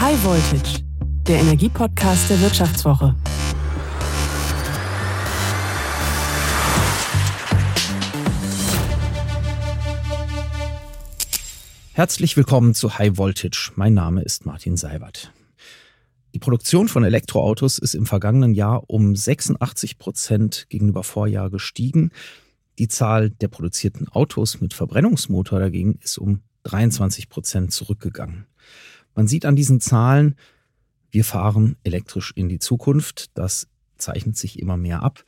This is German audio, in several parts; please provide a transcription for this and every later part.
High Voltage, der Energiepodcast der Wirtschaftswoche. Herzlich willkommen zu High Voltage. Mein Name ist Martin Seibert. Die Produktion von Elektroautos ist im vergangenen Jahr um 86 Prozent gegenüber Vorjahr gestiegen. Die Zahl der produzierten Autos mit Verbrennungsmotor dagegen ist um 23 Prozent zurückgegangen. Man sieht an diesen Zahlen, wir fahren elektrisch in die Zukunft. Das zeichnet sich immer mehr ab.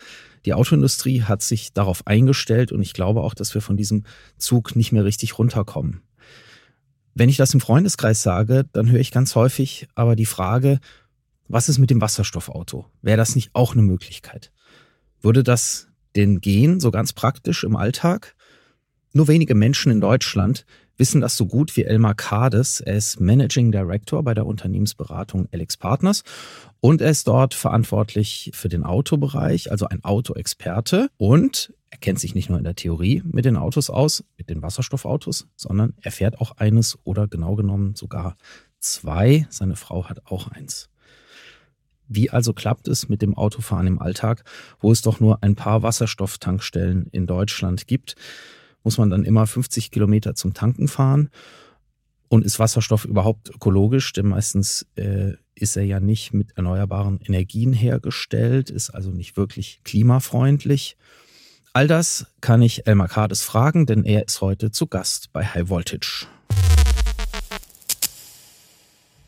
Die Autoindustrie hat sich darauf eingestellt und ich glaube auch, dass wir von diesem Zug nicht mehr richtig runterkommen. Wenn ich das im Freundeskreis sage, dann höre ich ganz häufig aber die Frage, was ist mit dem Wasserstoffauto? Wäre das nicht auch eine Möglichkeit? Würde das denn gehen, so ganz praktisch im Alltag? Nur wenige Menschen in Deutschland wissen das so gut wie Elmar Kades. Er ist Managing Director bei der Unternehmensberatung Alex Partners und er ist dort verantwortlich für den Autobereich, also ein Autoexperte und er kennt sich nicht nur in der Theorie mit den Autos aus, mit den Wasserstoffautos, sondern er fährt auch eines oder genau genommen sogar zwei. Seine Frau hat auch eins. Wie also klappt es mit dem Autofahren im Alltag, wo es doch nur ein paar Wasserstofftankstellen in Deutschland gibt? Muss man dann immer 50 Kilometer zum Tanken fahren. Und ist Wasserstoff überhaupt ökologisch? Denn meistens äh, ist er ja nicht mit erneuerbaren Energien hergestellt, ist also nicht wirklich klimafreundlich. All das kann ich Elmar Kades fragen, denn er ist heute zu Gast bei High Voltage.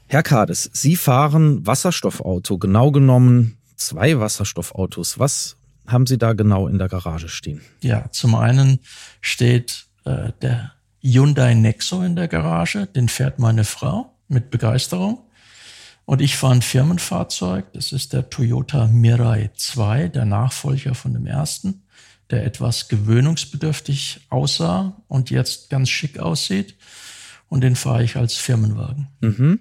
Herr Kades, Sie fahren Wasserstoffauto, genau genommen zwei Wasserstoffautos. Was haben Sie da genau in der Garage stehen? Ja, zum einen steht äh, der Hyundai Nexo in der Garage, den fährt meine Frau mit Begeisterung. Und ich fahre ein Firmenfahrzeug, das ist der Toyota Mirai 2, der Nachfolger von dem ersten, der etwas gewöhnungsbedürftig aussah und jetzt ganz schick aussieht. Und den fahre ich als Firmenwagen. Mhm.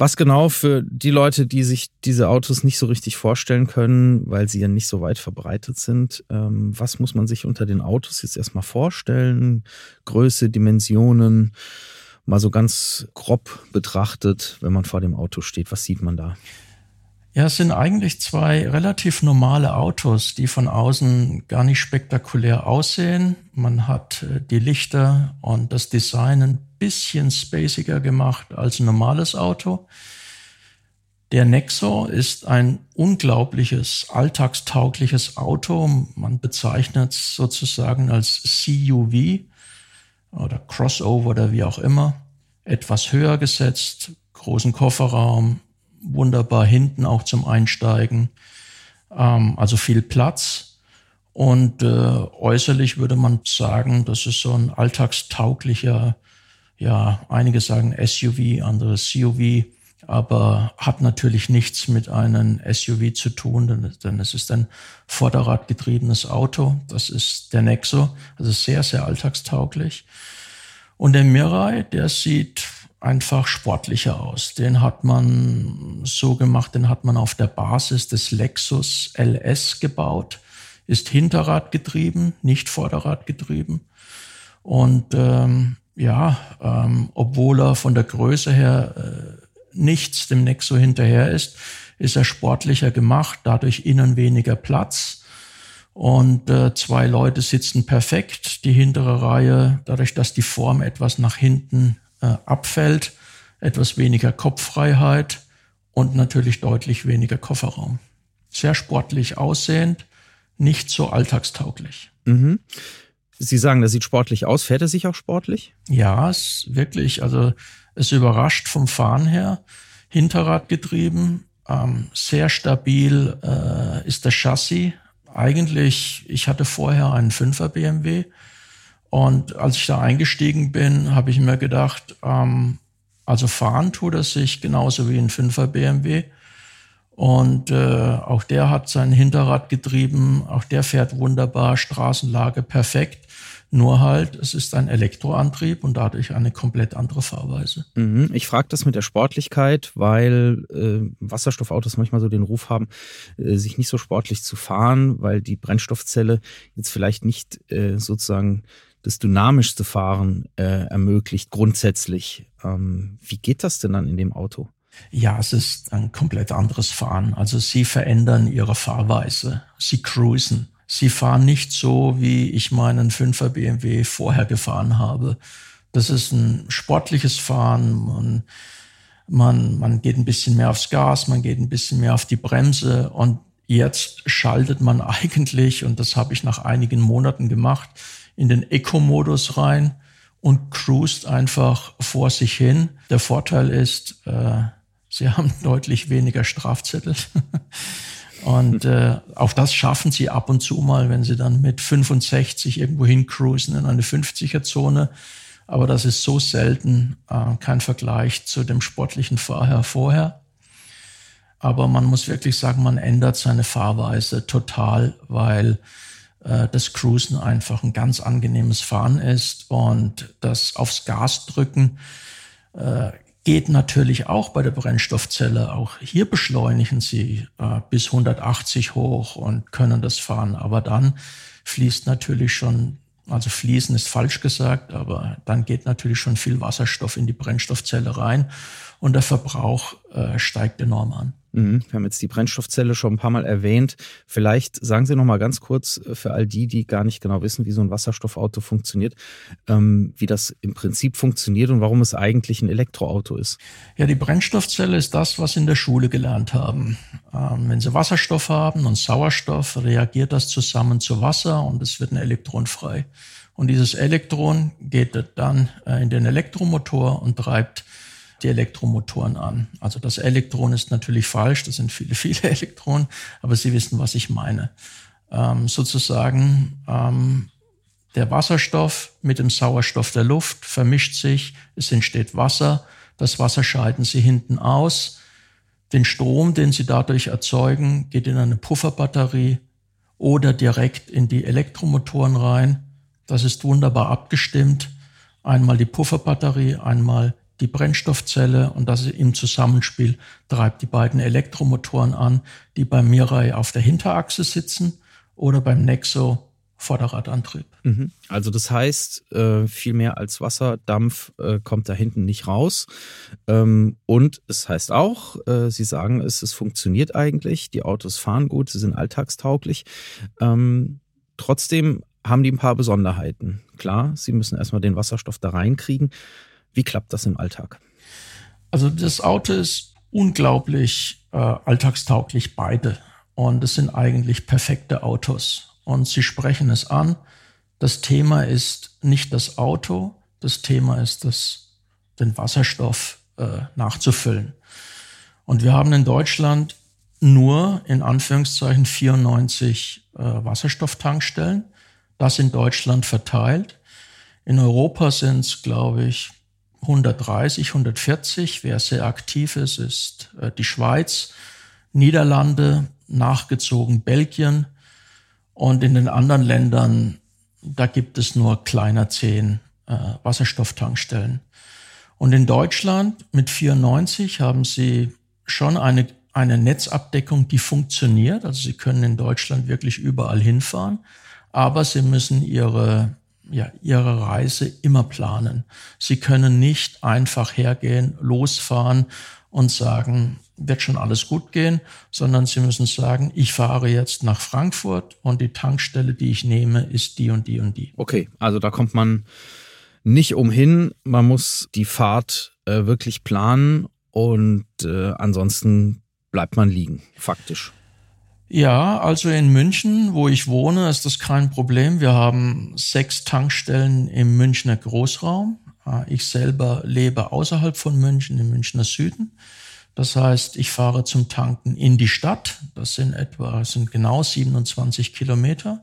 Was genau für die Leute, die sich diese Autos nicht so richtig vorstellen können, weil sie ja nicht so weit verbreitet sind, ähm, was muss man sich unter den Autos jetzt erstmal vorstellen? Größe, Dimensionen, mal so ganz grob betrachtet, wenn man vor dem Auto steht, was sieht man da? Ja, es sind eigentlich zwei relativ normale Autos, die von außen gar nicht spektakulär aussehen. Man hat äh, die Lichter und das Design ein bisschen spaciger gemacht als ein normales Auto. Der Nexo ist ein unglaubliches, alltagstaugliches Auto. Man bezeichnet es sozusagen als CUV oder Crossover oder wie auch immer. Etwas höher gesetzt, großen Kofferraum, wunderbar hinten auch zum Einsteigen. Ähm, also viel Platz. Und äh, äußerlich würde man sagen, das ist so ein alltagstauglicher ja, einige sagen SUV, andere CUV, aber hat natürlich nichts mit einem SUV zu tun, denn, denn es ist ein vorderradgetriebenes Auto. Das ist der Nexo, also sehr, sehr alltagstauglich. Und der Mirai, der sieht einfach sportlicher aus. Den hat man so gemacht, den hat man auf der Basis des Lexus LS gebaut, ist Hinterradgetrieben, nicht Vorderradgetrieben. Und ähm, ja, ähm, obwohl er von der Größe her äh, nichts dem Nexo hinterher ist, ist er sportlicher gemacht, dadurch innen weniger Platz. Und äh, zwei Leute sitzen perfekt. Die hintere Reihe, dadurch, dass die Form etwas nach hinten äh, abfällt, etwas weniger Kopffreiheit und natürlich deutlich weniger Kofferraum. Sehr sportlich aussehend, nicht so alltagstauglich. Mhm. Sie sagen, das sieht sportlich aus. Fährt er sich auch sportlich? Ja, es wirklich. Also es überrascht vom Fahren her. Hinterrad getrieben, ähm, sehr stabil äh, ist das Chassis. Eigentlich, ich hatte vorher einen 5er BMW und als ich da eingestiegen bin, habe ich mir gedacht, ähm, also fahren tut er sich genauso wie ein 5er BMW. Und äh, auch der hat sein Hinterrad getrieben, auch der fährt wunderbar, Straßenlage perfekt. Nur halt, es ist ein Elektroantrieb und dadurch eine komplett andere Fahrweise. Mhm. Ich frage das mit der Sportlichkeit, weil äh, Wasserstoffautos manchmal so den Ruf haben, äh, sich nicht so sportlich zu fahren, weil die Brennstoffzelle jetzt vielleicht nicht äh, sozusagen das dynamischste Fahren äh, ermöglicht, grundsätzlich. Ähm, wie geht das denn dann in dem Auto? Ja, es ist ein komplett anderes Fahren. Also sie verändern ihre Fahrweise. Sie cruisen. Sie fahren nicht so, wie ich meinen 5er BMW vorher gefahren habe. Das ist ein sportliches Fahren. Man, man, man geht ein bisschen mehr aufs Gas, man geht ein bisschen mehr auf die Bremse und jetzt schaltet man eigentlich, und das habe ich nach einigen Monaten gemacht, in den Eco-Modus rein und cruist einfach vor sich hin. Der Vorteil ist, äh, sie haben deutlich weniger Strafzettel. Und äh, auch das schaffen sie ab und zu mal, wenn sie dann mit 65 irgendwo hin cruisen in eine 50er-Zone. Aber das ist so selten, äh, kein Vergleich zu dem sportlichen Fahrherr vorher. Aber man muss wirklich sagen, man ändert seine Fahrweise total, weil äh, das Cruisen einfach ein ganz angenehmes Fahren ist und das aufs Gas drücken äh, geht natürlich auch bei der Brennstoffzelle. Auch hier beschleunigen sie äh, bis 180 hoch und können das fahren. Aber dann fließt natürlich schon, also fließen ist falsch gesagt, aber dann geht natürlich schon viel Wasserstoff in die Brennstoffzelle rein und der Verbrauch äh, steigt enorm an. Mhm. Wir haben jetzt die Brennstoffzelle schon ein paar Mal erwähnt. Vielleicht sagen Sie noch mal ganz kurz äh, für all die, die gar nicht genau wissen, wie so ein Wasserstoffauto funktioniert, ähm, wie das im Prinzip funktioniert und warum es eigentlich ein Elektroauto ist. Ja, die Brennstoffzelle ist das, was Sie in der Schule gelernt haben. Ähm, wenn Sie Wasserstoff haben und Sauerstoff, reagiert das zusammen zu Wasser und es wird ein Elektron frei. Und dieses Elektron geht dann äh, in den Elektromotor und treibt die Elektromotoren an. Also das Elektron ist natürlich falsch, das sind viele, viele Elektronen, aber Sie wissen, was ich meine. Ähm, sozusagen ähm, der Wasserstoff mit dem Sauerstoff der Luft vermischt sich, es entsteht Wasser, das Wasser scheiden Sie hinten aus. Den Strom, den Sie dadurch erzeugen, geht in eine Pufferbatterie oder direkt in die Elektromotoren rein. Das ist wunderbar abgestimmt. Einmal die Pufferbatterie, einmal die Brennstoffzelle und das im Zusammenspiel treibt die beiden Elektromotoren an, die beim Mirai auf der Hinterachse sitzen oder beim Nexo Vorderradantrieb. Mhm. Also das heißt, äh, viel mehr als Wasserdampf äh, kommt da hinten nicht raus. Ähm, und es heißt auch, äh, Sie sagen es, es funktioniert eigentlich, die Autos fahren gut, sie sind alltagstauglich. Ähm, trotzdem haben die ein paar Besonderheiten. Klar, sie müssen erstmal den Wasserstoff da reinkriegen. Wie klappt das im Alltag? Also das Auto ist unglaublich äh, alltagstauglich beide. Und es sind eigentlich perfekte Autos. Und sie sprechen es an. Das Thema ist nicht das Auto, das Thema ist das, den Wasserstoff äh, nachzufüllen. Und wir haben in Deutschland nur in Anführungszeichen 94 äh, Wasserstofftankstellen. Das in Deutschland verteilt. In Europa sind es, glaube ich, 130, 140. Wer sehr aktiv ist, ist äh, die Schweiz, Niederlande, nachgezogen Belgien. Und in den anderen Ländern, da gibt es nur kleiner zehn äh, Wasserstofftankstellen. Und in Deutschland mit 94 haben sie schon eine, eine Netzabdeckung, die funktioniert. Also sie können in Deutschland wirklich überall hinfahren. Aber sie müssen ihre ja, ihre Reise immer planen. Sie können nicht einfach hergehen, losfahren und sagen, wird schon alles gut gehen, sondern Sie müssen sagen, ich fahre jetzt nach Frankfurt und die Tankstelle, die ich nehme, ist die und die und die. Okay, also da kommt man nicht umhin. Man muss die Fahrt äh, wirklich planen und äh, ansonsten bleibt man liegen, faktisch. Ja, also in München, wo ich wohne, ist das kein Problem. Wir haben sechs Tankstellen im Münchner Großraum. Äh, ich selber lebe außerhalb von München, im Münchner Süden. Das heißt, ich fahre zum Tanken in die Stadt. Das sind etwa, sind genau 27 Kilometer.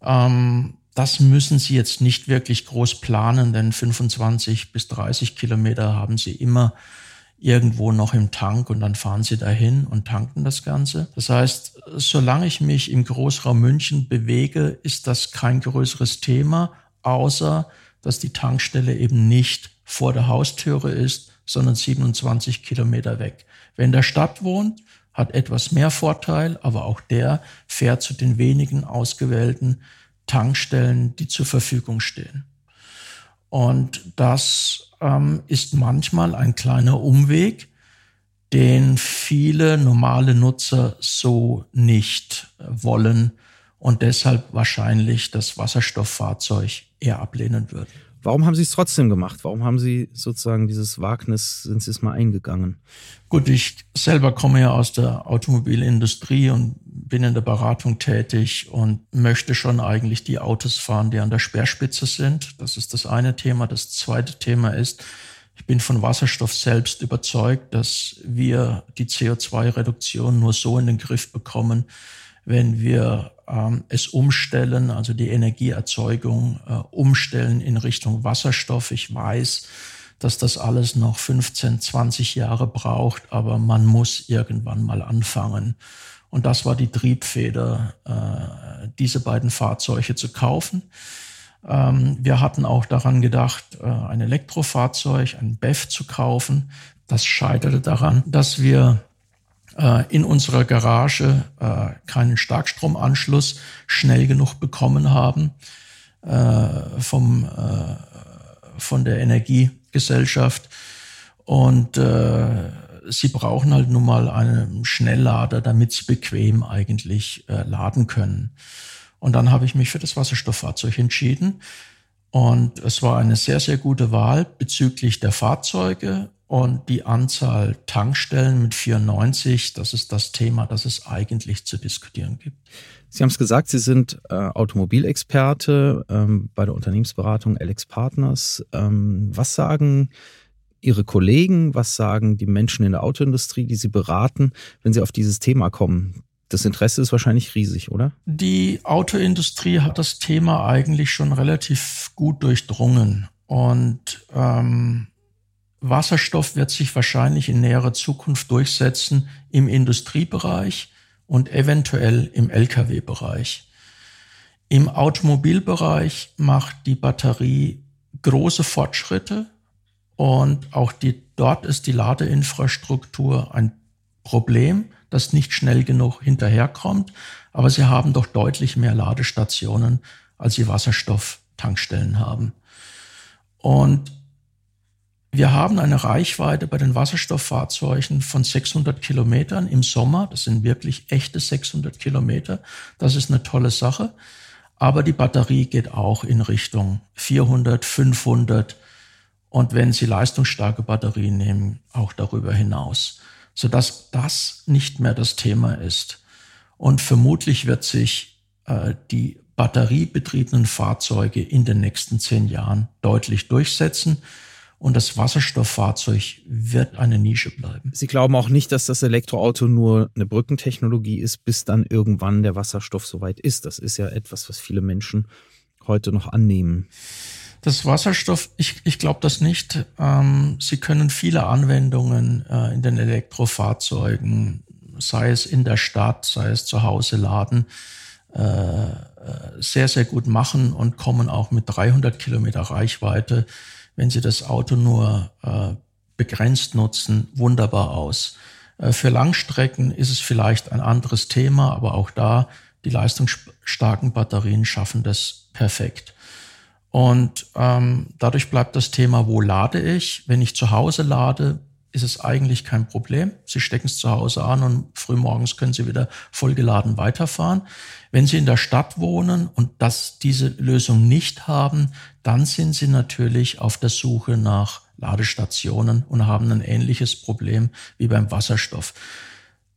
Ähm, das müssen Sie jetzt nicht wirklich groß planen, denn 25 bis 30 Kilometer haben Sie immer irgendwo noch im Tank und dann fahren sie dahin und tanken das Ganze. Das heißt, solange ich mich im Großraum München bewege, ist das kein größeres Thema, außer dass die Tankstelle eben nicht vor der Haustüre ist, sondern 27 Kilometer weg. Wer in der Stadt wohnt, hat etwas mehr Vorteil, aber auch der fährt zu den wenigen ausgewählten Tankstellen, die zur Verfügung stehen. Und das ähm, ist manchmal ein kleiner Umweg, den viele normale Nutzer so nicht wollen und deshalb wahrscheinlich das Wasserstofffahrzeug eher ablehnen würden. Warum haben Sie es trotzdem gemacht? Warum haben Sie sozusagen dieses Wagnis, sind Sie es mal eingegangen? Gut, ich selber komme ja aus der Automobilindustrie und bin in der Beratung tätig und möchte schon eigentlich die Autos fahren, die an der Speerspitze sind. Das ist das eine Thema. Das zweite Thema ist, ich bin von Wasserstoff selbst überzeugt, dass wir die CO2-Reduktion nur so in den Griff bekommen, wenn wir ähm, es umstellen, also die Energieerzeugung äh, umstellen in Richtung Wasserstoff. Ich weiß, dass das alles noch 15, 20 Jahre braucht, aber man muss irgendwann mal anfangen. Und das war die Triebfeder, äh, diese beiden Fahrzeuge zu kaufen. Ähm, wir hatten auch daran gedacht, äh, ein Elektrofahrzeug, ein BEV zu kaufen. Das scheiterte daran, dass wir äh, in unserer Garage äh, keinen Starkstromanschluss schnell genug bekommen haben äh, vom, äh, von der Energiegesellschaft. Und äh, sie brauchen halt nun mal einen Schnelllader, damit sie bequem eigentlich laden können. Und dann habe ich mich für das Wasserstofffahrzeug entschieden. Und es war eine sehr, sehr gute Wahl bezüglich der Fahrzeuge und die Anzahl Tankstellen mit 94, das ist das Thema, das es eigentlich zu diskutieren gibt. Sie haben es gesagt, Sie sind äh, Automobilexperte ähm, bei der Unternehmensberatung Alex Partners. Ähm, was sagen Ihre Kollegen, was sagen die Menschen in der Autoindustrie, die Sie beraten, wenn Sie auf dieses Thema kommen? Das Interesse ist wahrscheinlich riesig, oder? Die Autoindustrie hat das Thema eigentlich schon relativ gut durchdrungen. Und ähm, Wasserstoff wird sich wahrscheinlich in näherer Zukunft durchsetzen im Industriebereich und eventuell im Lkw-Bereich. Im Automobilbereich macht die Batterie große Fortschritte und auch die, dort ist die Ladeinfrastruktur ein Problem, das nicht schnell genug hinterherkommt. Aber sie haben doch deutlich mehr Ladestationen, als sie Wasserstofftankstellen haben. Und wir haben eine Reichweite bei den Wasserstofffahrzeugen von 600 Kilometern im Sommer. Das sind wirklich echte 600 Kilometer. Das ist eine tolle Sache. Aber die Batterie geht auch in Richtung 400, 500 und wenn Sie leistungsstarke Batterien nehmen, auch darüber hinaus, sodass das nicht mehr das Thema ist. Und vermutlich wird sich äh, die batteriebetriebenen Fahrzeuge in den nächsten zehn Jahren deutlich durchsetzen. Und das Wasserstofffahrzeug wird eine Nische bleiben. Sie glauben auch nicht, dass das Elektroauto nur eine Brückentechnologie ist, bis dann irgendwann der Wasserstoff soweit ist. Das ist ja etwas, was viele Menschen heute noch annehmen. Das Wasserstoff, ich, ich glaube das nicht. Ähm, Sie können viele Anwendungen äh, in den Elektrofahrzeugen, sei es in der Stadt, sei es zu Hause laden, äh, äh sehr, sehr gut machen und kommen auch mit 300 Kilometer Reichweite wenn Sie das Auto nur äh, begrenzt nutzen, wunderbar aus. Äh, für Langstrecken ist es vielleicht ein anderes Thema, aber auch da, die leistungsstarken Batterien schaffen das perfekt. Und ähm, dadurch bleibt das Thema, wo lade ich? Wenn ich zu Hause lade, ist es eigentlich kein Problem. Sie stecken es zu Hause an und frühmorgens können Sie wieder vollgeladen weiterfahren. Wenn Sie in der Stadt wohnen und das, diese Lösung nicht haben, dann sind Sie natürlich auf der Suche nach Ladestationen und haben ein ähnliches Problem wie beim Wasserstoff.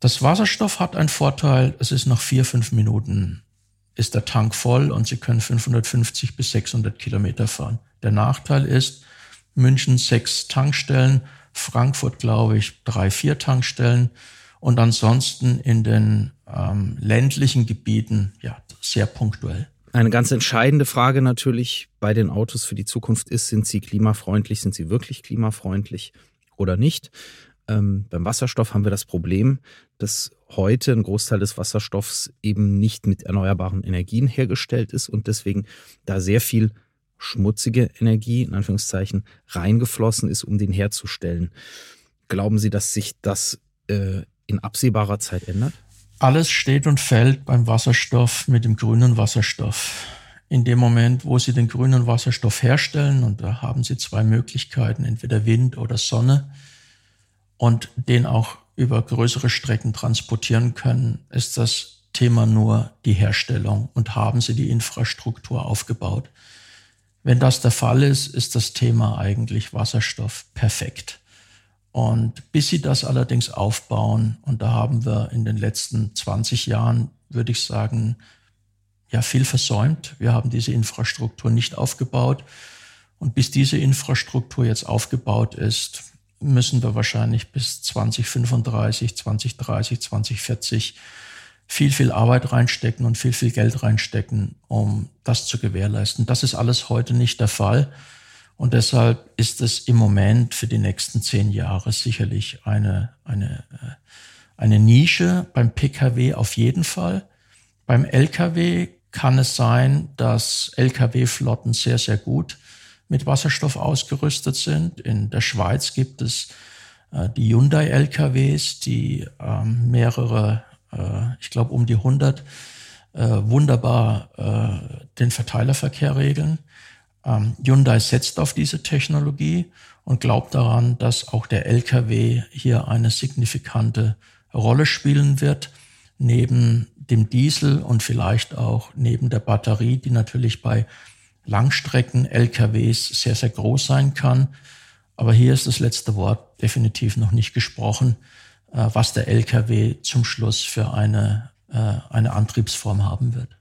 Das Wasserstoff hat einen Vorteil, es ist nach vier, fünf Minuten ist der Tank voll und Sie können 550 bis 600 Kilometer fahren. Der Nachteil ist, München sechs Tankstellen, Frankfurt, glaube ich, drei, vier Tankstellen und ansonsten in den ähm, ländlichen Gebieten ja sehr punktuell. Eine ganz entscheidende Frage natürlich bei den Autos für die Zukunft ist, sind sie klimafreundlich, sind sie wirklich klimafreundlich oder nicht? Ähm, beim Wasserstoff haben wir das Problem, dass heute ein Großteil des Wasserstoffs eben nicht mit erneuerbaren Energien hergestellt ist und deswegen da sehr viel schmutzige Energie, in Anführungszeichen, reingeflossen ist, um den herzustellen. Glauben Sie, dass sich das äh, in absehbarer Zeit ändert? Alles steht und fällt beim Wasserstoff mit dem grünen Wasserstoff. In dem Moment, wo Sie den grünen Wasserstoff herstellen, und da haben Sie zwei Möglichkeiten, entweder Wind oder Sonne, und den auch über größere Strecken transportieren können, ist das Thema nur die Herstellung und haben sie die Infrastruktur aufgebaut. Wenn das der Fall ist, ist das Thema eigentlich Wasserstoff perfekt. Und bis sie das allerdings aufbauen, und da haben wir in den letzten 20 Jahren, würde ich sagen, ja viel versäumt. Wir haben diese Infrastruktur nicht aufgebaut. Und bis diese Infrastruktur jetzt aufgebaut ist, müssen wir wahrscheinlich bis 2035, 2030, 2040 viel, viel Arbeit reinstecken und viel, viel Geld reinstecken, um das zu gewährleisten. Das ist alles heute nicht der Fall. Und deshalb ist es im Moment für die nächsten zehn Jahre sicherlich eine, eine, äh, eine Nische beim Pkw auf jeden Fall. Beim Lkw kann es sein, dass Lkw-Flotten sehr, sehr gut mit Wasserstoff ausgerüstet sind. In der Schweiz gibt es äh, die Hyundai LKWs, die ähm, mehrere, äh, ich glaube um die 100, äh, wunderbar äh, den Verteilerverkehr regeln. Ähm, Hyundai setzt auf diese Technologie und glaubt daran, dass auch der LKW hier eine signifikante Rolle spielen wird, neben dem Diesel und vielleicht auch neben der Batterie, die natürlich bei Langstrecken-LKWs sehr, sehr groß sein kann. Aber hier ist das letzte Wort definitiv noch nicht gesprochen, was der LKW zum Schluss für eine, äh, eine Antriebsform haben wird.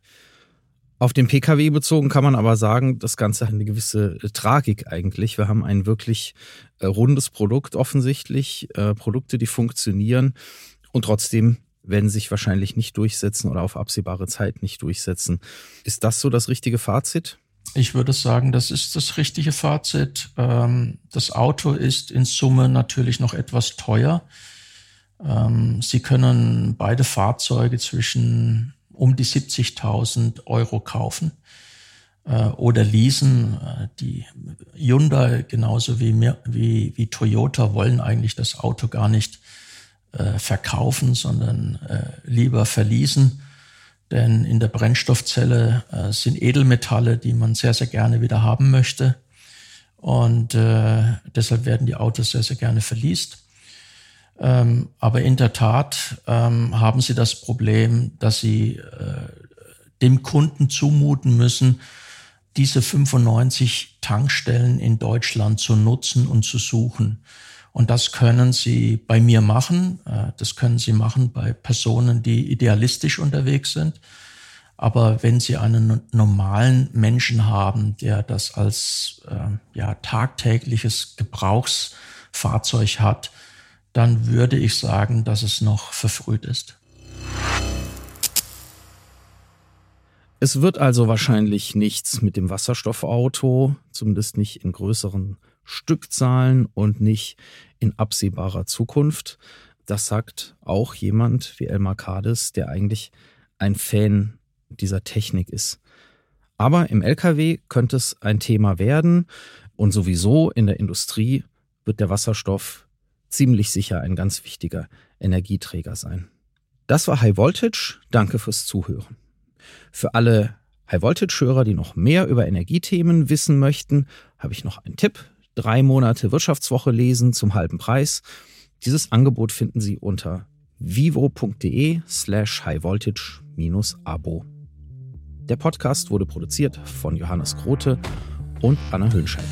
Auf den Pkw bezogen kann man aber sagen, das Ganze hat eine gewisse äh, Tragik eigentlich. Wir haben ein wirklich äh, rundes Produkt offensichtlich, äh, Produkte, die funktionieren und trotzdem werden sich wahrscheinlich nicht durchsetzen oder auf absehbare Zeit nicht durchsetzen. Ist das so das richtige Fazit? Ich würde sagen, das ist das richtige Fazit. Ähm, das Auto ist in Summe natürlich noch etwas teuer. Ähm, Sie können beide Fahrzeuge zwischen um die 70.000 Euro kaufen äh, oder leasen. Äh, die Hyundai genauso wie, wie, wie Toyota wollen eigentlich das Auto gar nicht äh, verkaufen, sondern lieber verließen. Denn in der Brennstoffzelle sind Edelmetalle, die man sehr, sehr gerne wieder haben möchte. Und deshalb werden die Autos sehr, sehr gerne verliest. Ähm, aber in der Tat ähm, haben sie das Problem, dass sie äh, dem Kunden zumuten müssen, diese 95 Tankstellen in Deutschland zu nutzen und zu suchen. Und das können Sie bei mir machen. Äh, das können Sie machen bei Personen, die idealistisch unterwegs sind. Aber wenn Sie einen normalen Menschen haben, der das als äh, ja, tagtägliches Gebrauchsfahrzeug hat, dann würde ich sagen, dass es noch verfrüht ist. Es wird also wahrscheinlich nichts mit dem Wasserstoffauto, zumindest nicht in größeren Stückzahlen und nicht in absehbarer Zukunft. Das sagt auch jemand wie Elmar Kades, der eigentlich ein Fan dieser Technik ist. Aber im Lkw könnte es ein Thema werden und sowieso in der Industrie wird der Wasserstoff ziemlich sicher ein ganz wichtiger Energieträger sein. Das war High Voltage. Danke fürs Zuhören. Für alle High Voltage-Hörer, die noch mehr über Energiethemen wissen möchten, habe ich noch einen Tipp. Drei Monate Wirtschaftswoche lesen zum halben Preis. Dieses Angebot finden Sie unter vivo.de slash highvoltage-abo. Der Podcast wurde produziert von Johannes Grote und Anna Hülscheid.